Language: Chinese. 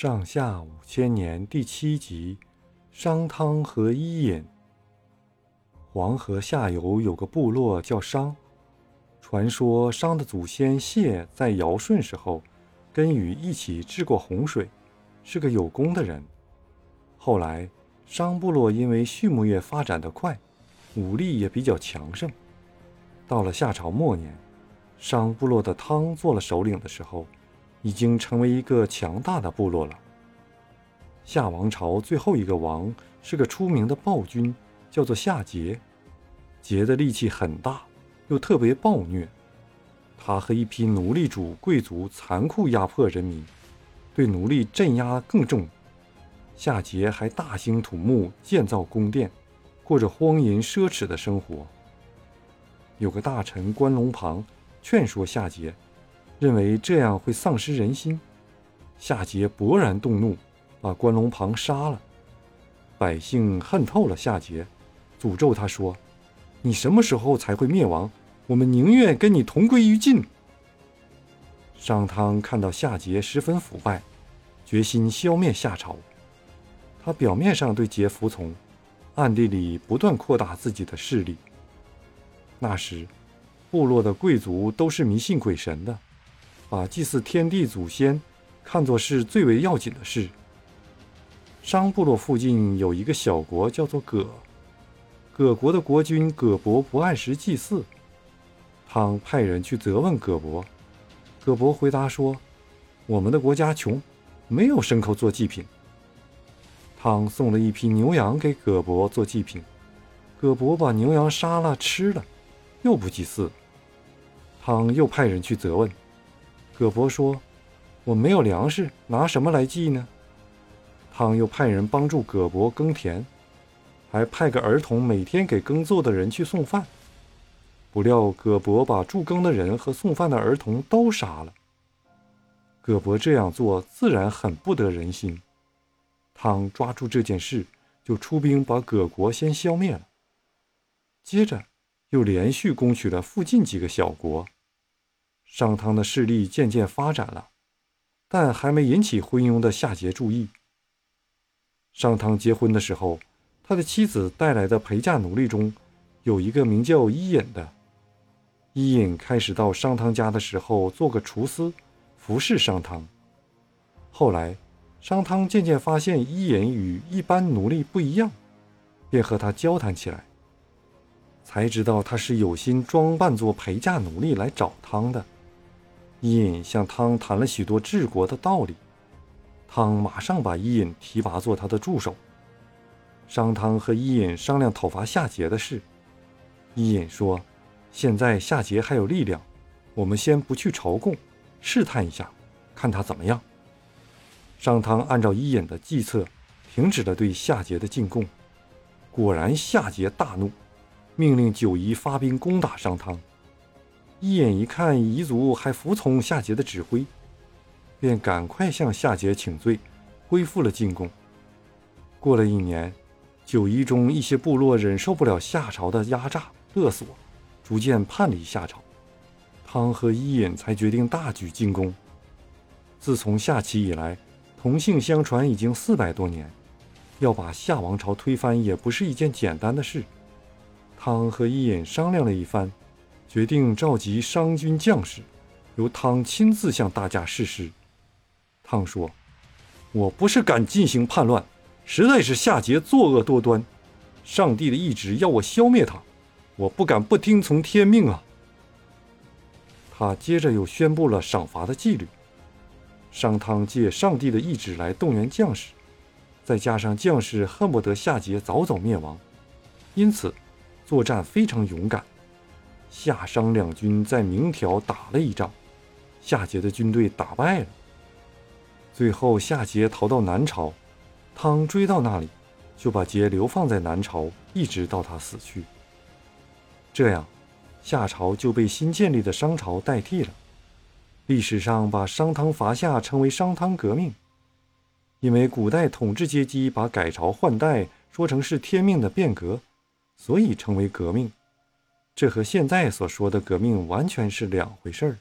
上下五千年第七集：商汤和伊尹。黄河下游有个部落叫商，传说商的祖先谢在尧舜时候跟禹一起治过洪水，是个有功的人。后来商部落因为畜牧业发展得快，武力也比较强盛。到了夏朝末年，商部落的汤做了首领的时候。已经成为一个强大的部落了。夏王朝最后一个王是个出名的暴君，叫做夏桀。桀的力气很大，又特别暴虐。他和一批奴隶主贵族残酷压迫人民，对奴隶镇压更重。夏桀还大兴土木，建造宫殿，过着荒淫奢侈的生活。有个大臣关龙旁劝说夏桀。认为这样会丧失人心，夏桀勃然动怒，把关龙庞杀了。百姓恨透了夏桀，诅咒他说：“你什么时候才会灭亡？我们宁愿跟你同归于尽。”商汤看到夏桀十分腐败，决心消灭夏朝。他表面上对桀服从，暗地里不断扩大自己的势力。那时，部落的贵族都是迷信鬼神的。把祭祀天地祖先看作是最为要紧的事。商部落附近有一个小国，叫做葛。葛国的国君葛伯不按时祭祀，汤派人去责问葛伯。葛伯回答说：“我们的国家穷，没有牲口做祭品。”汤送了一批牛羊给葛伯做祭品，葛伯把牛羊杀了吃了，又不祭祀。汤又派人去责问。葛伯说：“我没有粮食，拿什么来祭呢？”汤又派人帮助葛伯耕田，还派个儿童每天给耕作的人去送饭。不料葛伯把助耕的人和送饭的儿童都杀了。葛伯这样做自然很不得人心。汤抓住这件事，就出兵把葛国先消灭了。接着又连续攻取了附近几个小国。商汤的势力渐渐发展了，但还没引起昏庸的夏桀注意。商汤结婚的时候，他的妻子带来的陪嫁奴隶中，有一个名叫伊尹的。伊尹开始到商汤家的时候，做个厨师，服侍商汤。后来，商汤渐渐发现伊尹与一般奴隶不一样，便和他交谈起来，才知道他是有心装扮做陪嫁奴隶来找汤的。伊尹向汤谈了许多治国的道理，汤马上把伊尹提拔做他的助手。商汤和伊尹商量讨伐夏桀的事。伊尹说：“现在夏桀还有力量，我们先不去朝贡，试探一下，看他怎么样。”商汤按照伊尹的计策，停止了对夏桀的进贡。果然，夏桀大怒，命令九夷发兵攻打商汤。一眼一看，彝族还服从夏桀的指挥，便赶快向夏桀请罪，恢复了进贡。过了一年，九夷中一些部落忍受不了夏朝的压榨勒索，逐渐叛离夏朝。汤和伊尹才决定大举进攻。自从夏启以来，同姓相传已经四百多年，要把夏王朝推翻也不是一件简单的事。汤和伊尹商量了一番。决定召集商军将士，由汤亲自向大家誓师。汤说：“我不是敢进行叛乱，实在是夏桀作恶多端，上帝的意志要我消灭他，我不敢不听从天命啊。”他接着又宣布了赏罚的纪律。商汤借上帝的意志来动员将士，再加上将士恨不得夏桀早早灭亡，因此作战非常勇敢。夏商两军在明条打了一仗，夏桀的军队打败了。最后，夏桀逃到南朝，汤追到那里，就把桀流放在南朝，一直到他死去。这样，夏朝就被新建立的商朝代替了。历史上把商汤伐夏称为商汤革命，因为古代统治阶级把改朝换代说成是天命的变革，所以称为革命。这和现在所说的革命完全是两回事儿。